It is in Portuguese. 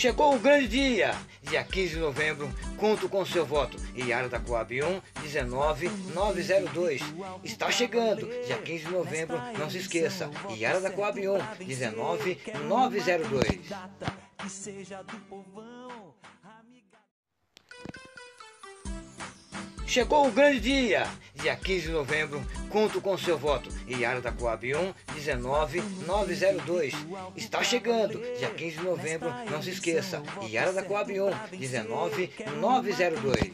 Chegou o grande dia, dia 15 de novembro, conto com seu voto. Iara da Coab 1, 19902. Está chegando, dia 15 de novembro, não se esqueça. Iara da Coab 1, 19902. Que seja do povão, Chegou o grande dia, dia 15 de novembro, conto com seu voto. Iara da Coab 1, 19902. Está chegando, dia 15 de novembro, não se esqueça. Iara da Coab 1, 19902.